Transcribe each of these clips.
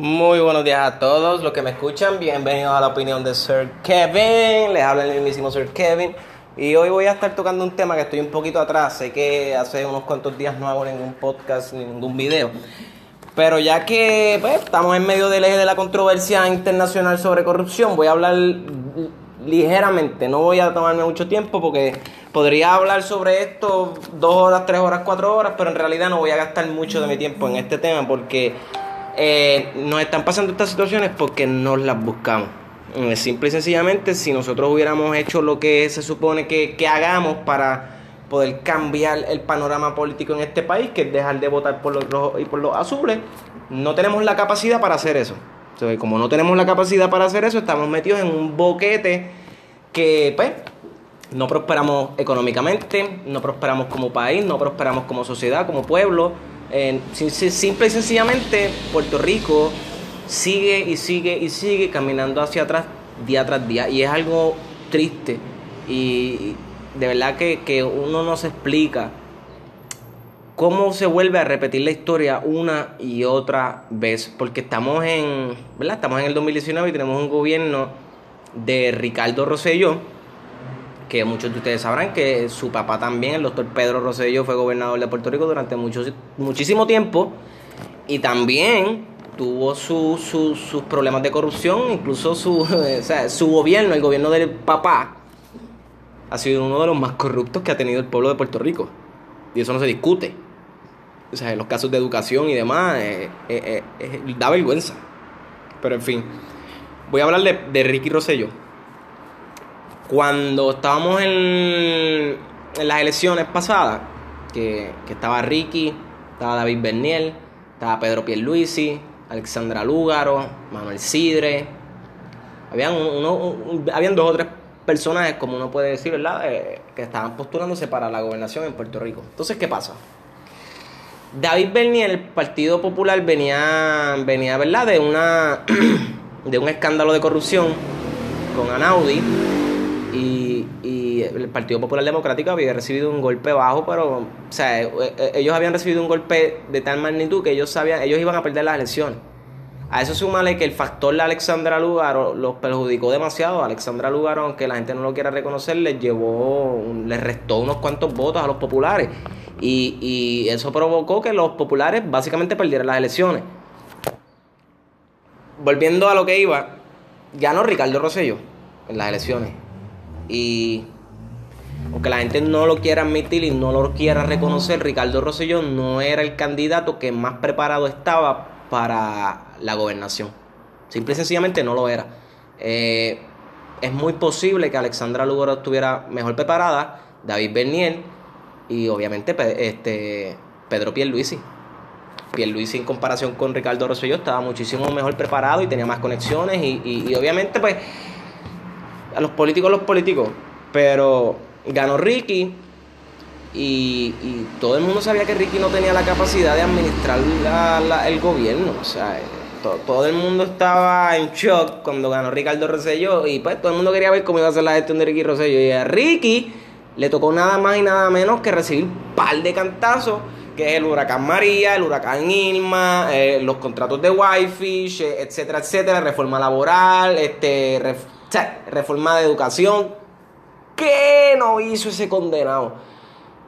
Muy buenos días a todos los que me escuchan. Bienvenidos a la opinión de Sir Kevin. Les habla el mismísimo Sir Kevin. Y hoy voy a estar tocando un tema que estoy un poquito atrás. Sé que hace unos cuantos días no hago ningún podcast ni ningún video. Pero ya que pues, estamos en medio del eje de la controversia internacional sobre corrupción, voy a hablar ligeramente. No voy a tomarme mucho tiempo porque podría hablar sobre esto dos horas, tres horas, cuatro horas, pero en realidad no voy a gastar mucho de mi tiempo en este tema porque eh, nos están pasando estas situaciones porque no las buscamos. Eh, simple y sencillamente, si nosotros hubiéramos hecho lo que se supone que, hagamos para poder cambiar el panorama político en este país, que es dejar de votar por los rojos y por los azules, no tenemos la capacidad para hacer eso. Entonces, como no tenemos la capacidad para hacer eso, estamos metidos en un boquete que, pues, no prosperamos económicamente, no prosperamos como país, no prosperamos como sociedad, como pueblo simple y sencillamente, Puerto Rico sigue y sigue y sigue caminando hacia atrás día tras día. Y es algo triste. Y de verdad que, uno no se explica cómo se vuelve a repetir la historia una y otra vez. Porque estamos en, ¿verdad? Estamos en el 2019 y tenemos un gobierno de Ricardo Rosselló que muchos de ustedes sabrán que su papá también, el doctor Pedro Rosselló, fue gobernador de Puerto Rico durante muchísimo tiempo y también tuvo sus problemas de corrupción, incluso su, su gobierno, el gobierno del papá, ha sido uno de los más corruptos que ha tenido el pueblo de Puerto Rico. Y eso no se discute. O sea, en los casos de educación y demás, eh, eh, eh, da vergüenza. Pero en fin, voy a hablar de, de Ricky Rosselló. Cuando estábamos en, las elecciones pasadas, que, estaba Ricky, estaba David Berniel, estaba Pedro Pierluisi, Alexandra Lúgaro, Manuel Sidre. Habían, dos o tres personajes, como uno puede decir, ¿verdad?, que estaban postulándose para la gobernación en Puerto Rico. Entonces, ¿qué pasa? David Berniel, el Partido Popular, venía, venía ¿verdad?, de, una, de un escándalo de corrupción con Anaudi y, el Partido Popular Democrático había recibido un golpe bajo, pero, o sea, eh, eh, ellos habían recibido un golpe de tal magnitud que ellos sabían, ellos iban a perder las elecciones. A eso súmale que el factor de Alexandra Lugaro los perjudicó demasiado. Alexandra Lugaro, aunque la gente no lo quiera reconocer, les llevó, les restó unos cuantos votos a los populares. Y, y eso provocó que los populares básicamente perdieran las elecciones. Volviendo a lo que iba, ganó Ricardo Rosselló en las elecciones. Y aunque la gente no lo quiera admitir y no lo quiera reconocer, Ricardo Rosselló no era el candidato que más preparado estaba para la gobernación. Simple y sencillamente no lo era. Eh, es muy posible que Alexandra Lugaro estuviera mejor preparada, David Bernier y obviamente este, Pedro Pierluisi. Pierluisi en comparación con Ricardo Rosselló estaba muchísimo mejor preparado y tenía más conexiones y, y obviamente pues a los políticos los políticos, pero ganó Ricky y, todo el mundo sabía que Ricky no tenía la capacidad de administrar el gobierno, o sea, eh, todo, el mundo estaba en shock cuando ganó Ricardo Rosselló y pues todo el mundo quería ver cómo iba a ser la gestión de Ricky Rosselló y a Ricky le tocó nada más y nada menos que recibir un par de cantazos que es el huracán María, el huracán Irma, eh, los contratos de Wi-Fi, etcétera, etcétera, reforma laboral, este, reforma de educación. ¿Qué no hizo ese condenado?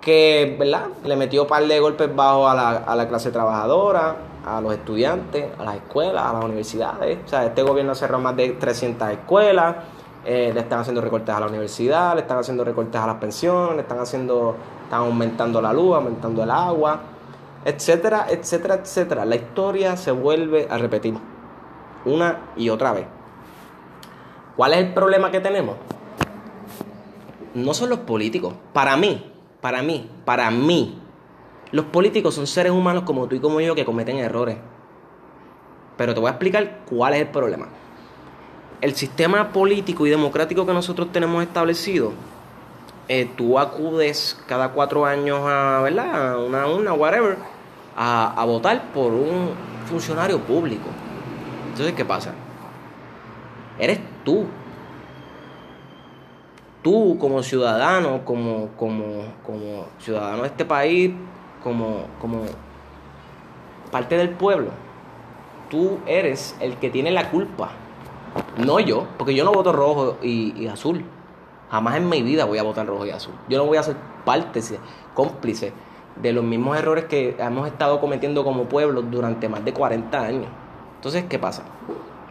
Que, ¿verdad? Le metió un par de golpes bajos a la, a la clase trabajadora, a los estudiantes, a las escuelas, a las universidades. O sea, este gobierno cerró más de 300 escuelas, eh, le están haciendo recortes a la universidad, le están haciendo recortes a las pensiones, le están haciendo, están aumentando la luz, aumentando el agua, etcétera, etcétera, etcétera. La historia se vuelve a repetir una y otra vez. ¿Cuál es el problema que tenemos? No son los políticos. Para mí, para mí, para mí, los políticos son seres humanos como tú y como yo que cometen errores. Pero te voy a explicar cuál es el problema. El sistema político y democrático que nosotros tenemos establecido, eh, tú acudes cada cuatro años a, ¿verdad? A una una, whatever, a, a votar por un funcionario público. Entonces, ¿qué pasa? Eres tú. Tú como ciudadano, como, como, como ciudadano de este país, como, como parte del pueblo, tú eres el que tiene la culpa. No yo, porque yo no voto rojo y, azul. Jamás en mi vida voy a votar rojo y azul. Yo no voy a ser parte, cómplice de los mismos errores que hemos estado cometiendo como pueblo durante más de 40 años. Entonces, ¿qué pasa?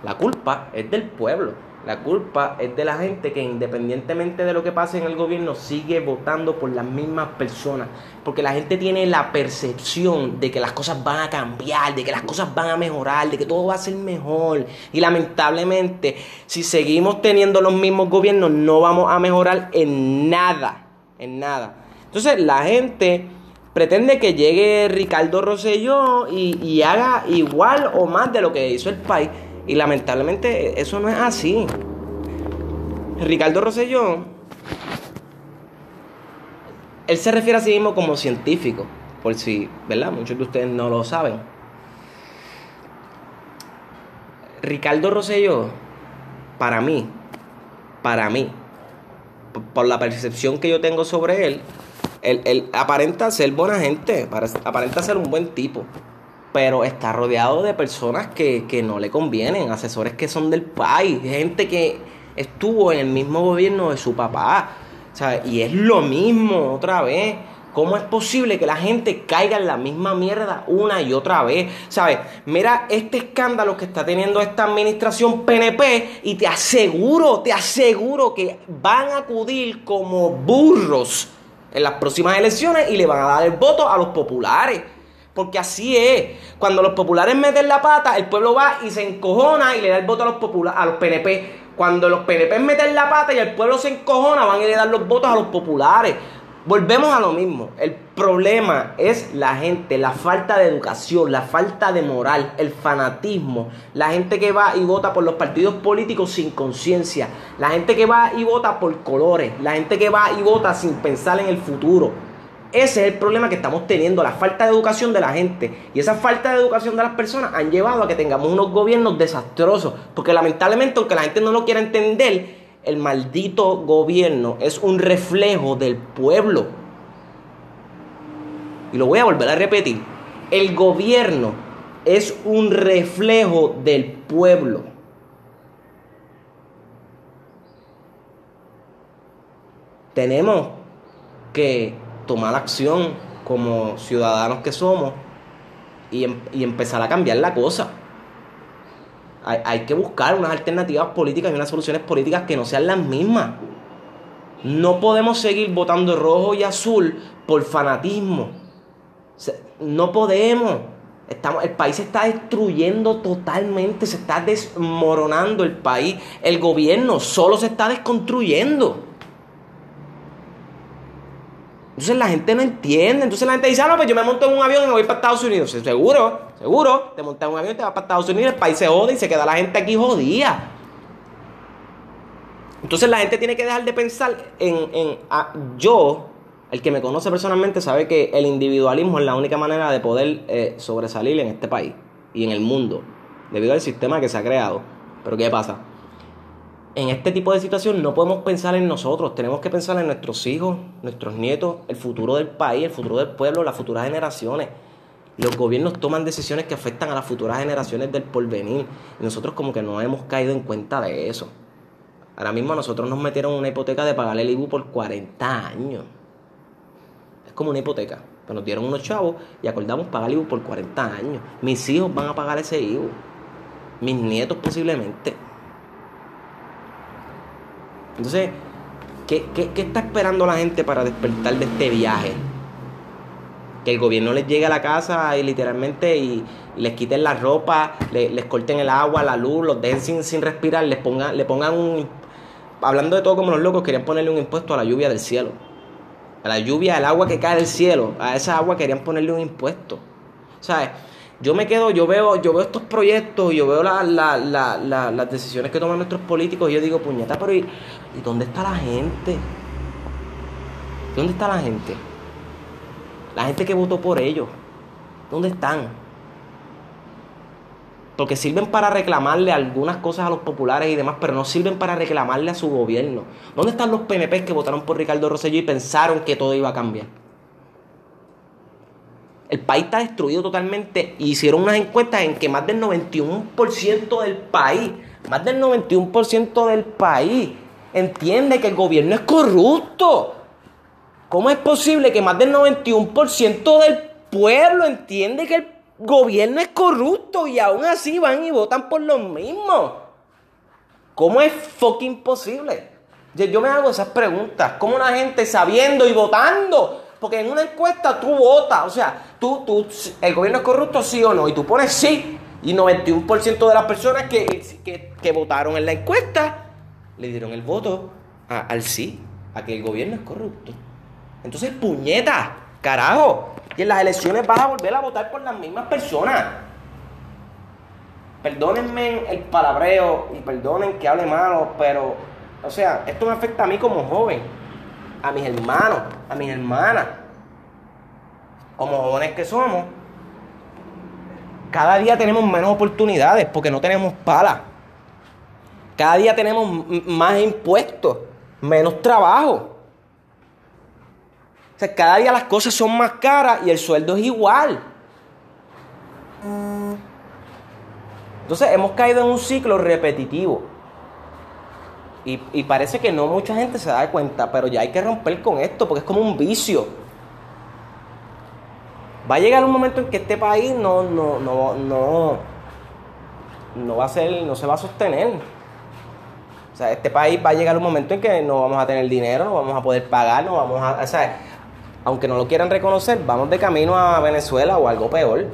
La culpa es del pueblo. La culpa es de la gente que independientemente de lo que pase en el gobierno sigue votando por las mismas personas. Porque la gente tiene la percepción de que las cosas van a cambiar, de que las cosas van a mejorar, de que todo va a ser mejor. Y lamentablemente, si seguimos teniendo los mismos gobiernos, no vamos a mejorar en nada. En nada. Entonces la gente pretende que llegue Ricardo Rosselló y, y haga igual o más de lo que hizo el país. Y lamentablemente eso no es así. Ricardo Rosselló, él se refiere a sí mismo como científico, por si, ¿verdad? Muchos de ustedes no lo saben. Ricardo Rosselló, para mí, para mí, por la percepción que yo tengo sobre él, él, aparenta ser buena gente, aparenta ser un buen tipo pero está rodeado de personas que, no le convienen, asesores que son del país, gente que estuvo en el mismo gobierno de su papá. Y es lo mismo otra vez. ¿Cómo es posible que la gente caiga en la misma mierda una y otra vez? ¿Sabes? Mira este escándalo que está teniendo esta administración PNP y te aseguro, te aseguro que van a acudir como burros en las próximas elecciones y le van a dar el voto a los populares. Porque así es. Cuando los populares meten la pata, el pueblo va y se encojona y le da el voto a los, populares, a los PNP. Cuando los PNP meten la pata y el pueblo se encojona, van y le dan los votos a los populares. Volvemos a lo mismo. El problema es la gente, la falta de educación, la falta de moral, el fanatismo. La gente que va y vota por los partidos políticos sin conciencia. La gente que va y vota por colores. La gente que va y vota sin pensar en el futuro. Ese es el problema que estamos teniendo, la falta de educación de la gente. Y esa falta de educación de las personas han llevado a que tengamos unos gobiernos desastrosos. Porque lamentablemente, aunque la gente no lo quiera entender, el maldito gobierno es un reflejo del pueblo. Y lo voy a volver a repetir. El gobierno es un reflejo del pueblo. Tenemos que tomar acción como ciudadanos que somos y, em, empezar a cambiar la cosa. Hay, que buscar unas alternativas políticas y unas soluciones políticas que no sean las mismas. No podemos seguir votando rojo y azul por fanatismo. no podemos. Estamos, el país se está destruyendo totalmente, se está desmoronando el país. El gobierno solo se está desconstruyendo. Entonces la gente no entiende. Entonces la gente dice, ah, no, pues yo me monto en un avión y me voy para Estados Unidos. Seguro, seguro. Te montas en un avión y te vas para Estados Unidos, el país se jode y se queda la gente aquí jodida. Entonces la gente tiene que dejar de pensar en, ah, yo, el que me conoce personalmente, sabe que el individualismo es la única manera de poder eh, sobresalir en este país y en el mundo, debido al sistema que se ha creado. Pero ¿qué pasa? En este tipo de situación no podemos pensar en nosotros, tenemos que pensar en nuestros hijos, nuestros nietos, el futuro del país, el futuro del pueblo, las futuras generaciones. Los gobiernos toman decisiones que afectan a las futuras generaciones del porvenir y nosotros como que no hemos caído en cuenta de eso. Ahora mismo nosotros nos metieron una hipoteca de pagar el IBU por 40 años. Es como una hipoteca. Pero nos dieron unos chavos y acordamos pagar el IBU por 40 años. Mis hijos van a pagar ese IBU. Mis nietos posiblemente. Entonces, ¿qué, está esperando la gente para despertar de este viaje? Que el gobierno les llegue a la casa y literalmente y, les quiten la ropa, les corten el agua, la luz, los dejen sin, respirar, les pongan, le pongan un... Hablando de todo como los locos, querían ponerle un impuesto a la lluvia del cielo. A la lluvia, al agua que cae del cielo, a esa agua querían ponerle un impuesto. ¿Sabes? yo me quedo, yo veo, yo veo estos proyectos, yo veo las decisiones que toman nuestros políticos y yo digo, puñeta, pero ¿y, dónde está la gente? ¿Dónde está la gente? La gente que votó por ellos. ¿Dónde están? Porque sirven para reclamarle algunas cosas a los populares y demás, pero no sirven para reclamarle a su gobierno. ¿Dónde están los PNP que votaron por Ricardo Rosselló y pensaron que todo iba a cambiar? El país está destruido totalmente. Hicieron unas encuestas en que más del 91% del país, más del 91% del país entiende que el gobierno es corrupto. ¿Cómo es posible que más del 91% del pueblo entiende que el gobierno es corrupto y aún así van y votan por los mismos? ¿Cómo es fucking posible? Yo me hago esas preguntas. ¿Cómo una gente sabiendo y votando? Porque en una encuesta tú votas, o sea, tú, tú, el gobierno es corrupto, sí o no, y tú pones sí, y 91% de las personas que, que, votaron en la encuesta le dieron el voto al sí, a que el gobierno es corrupto. Entonces, puñeta, carajo, y en las elecciones vas a volver a votar por las mismas personas. Perdónenme el palabreo y perdonen que hable malo, pero, o sea, esto me afecta a mí como joven, a mis hermanos, a mis hermanas. Como jóvenes que somos, cada día tenemos menos oportunidades porque no tenemos pala. Cada día tenemos más impuestos, menos trabajo. O sea, cada día las cosas son más caras y el sueldo es igual. Entonces hemos caído en un ciclo repetitivo. Y, parece que no mucha gente se da cuenta, pero ya hay que romper con esto porque es como un vicio. Va a llegar un momento en que este país no, no, no, no, no va a ser, no se va a sostener. O sea, este país va a llegar un momento en que no vamos a tener dinero, no vamos a poder pagar, no vamos a. O sea, aunque no lo quieran reconocer, vamos de camino a Venezuela o algo peor.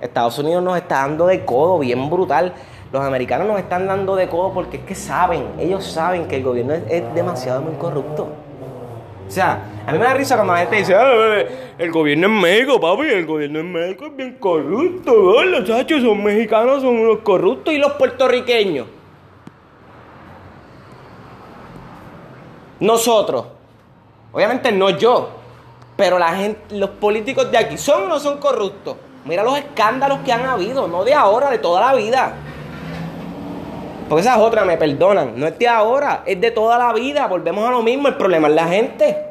Estados Unidos nos está dando de codo bien brutal. Los americanos nos están dando de codo porque es que saben, ellos saben que el gobierno es, demasiado muy corrupto. O sea, a mí me da risa cuando la gente dice, ah, el gobierno en México, papi, el gobierno en México es bien corrupto, los chachos son mexicanos, son unos corruptos y los puertorriqueños. Nosotros, obviamente no yo, pero la gente, los políticos de aquí, ¿son o no son corruptos? Mira los escándalos que han habido, no de ahora, de toda la vida. Porque esa es otra, me perdonan. No es de ahora, es de toda la vida. Volvemos a lo mismo. El problema es la gente.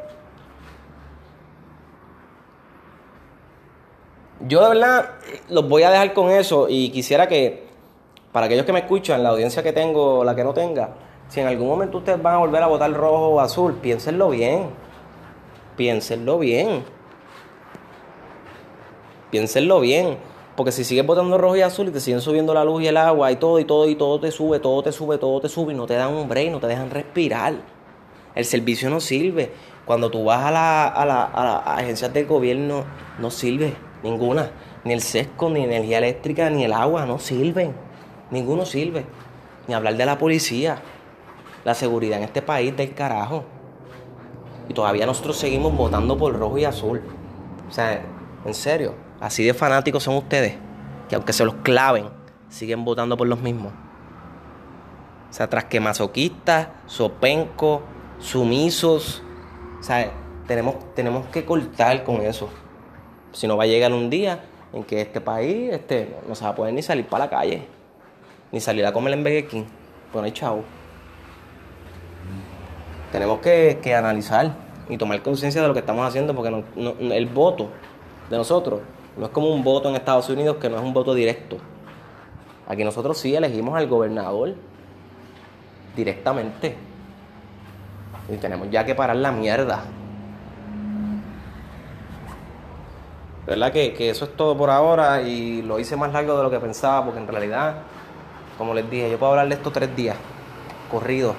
Yo de verdad los voy a dejar con eso y quisiera que, para aquellos que me escuchan, la audiencia que tengo, la que no tenga, si en algún momento ustedes van a volver a votar rojo o azul, piénsenlo bien. Piénsenlo bien. Piénsenlo bien. Porque si sigues botando rojo y azul y te siguen subiendo la luz y el agua y todo y todo y todo te sube, todo te sube, todo te sube y no te dan un break, no te dejan respirar. El servicio no sirve. Cuando tú vas a las agencias del gobierno, no sirve ninguna. Ni el sesco, ni energía eléctrica, ni el agua, no sirven. Ninguno sirve. Ni hablar de la policía. La seguridad en este país del carajo. Y todavía nosotros seguimos votando por rojo y azul. O sea, en serio. Así de fanáticos son ustedes, que aunque se los claven, siguen votando por los mismos. O sea, tras que masoquistas, sopencos, sumisos. O sea, tenemos, tenemos que cortar con eso. Si no va a llegar un día en que este país este, no se va a poder ni salir para la calle, ni salir a comer en Burger King. No hay chavo. Tenemos que, analizar y tomar conciencia de lo que estamos haciendo porque el voto de nosotros no es como un voto en Estados Unidos que no es un voto directo. Aquí nosotros sí elegimos al gobernador directamente. Y tenemos ya que parar la mierda. ¿Verdad? Que, que eso es todo por ahora y lo hice más largo de lo que pensaba porque en realidad, como les dije, yo puedo hablar de esto tres días, corrido.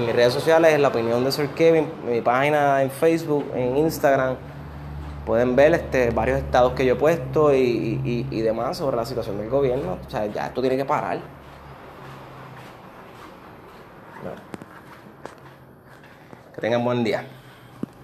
En mis redes sociales, en la opinión de Sir Kevin, en mi página en Facebook, en Instagram pueden ver este, varios estados que yo he puesto y, y demás sobre la situación del gobierno. O sea, ya esto tiene que parar. Que tengan buen día.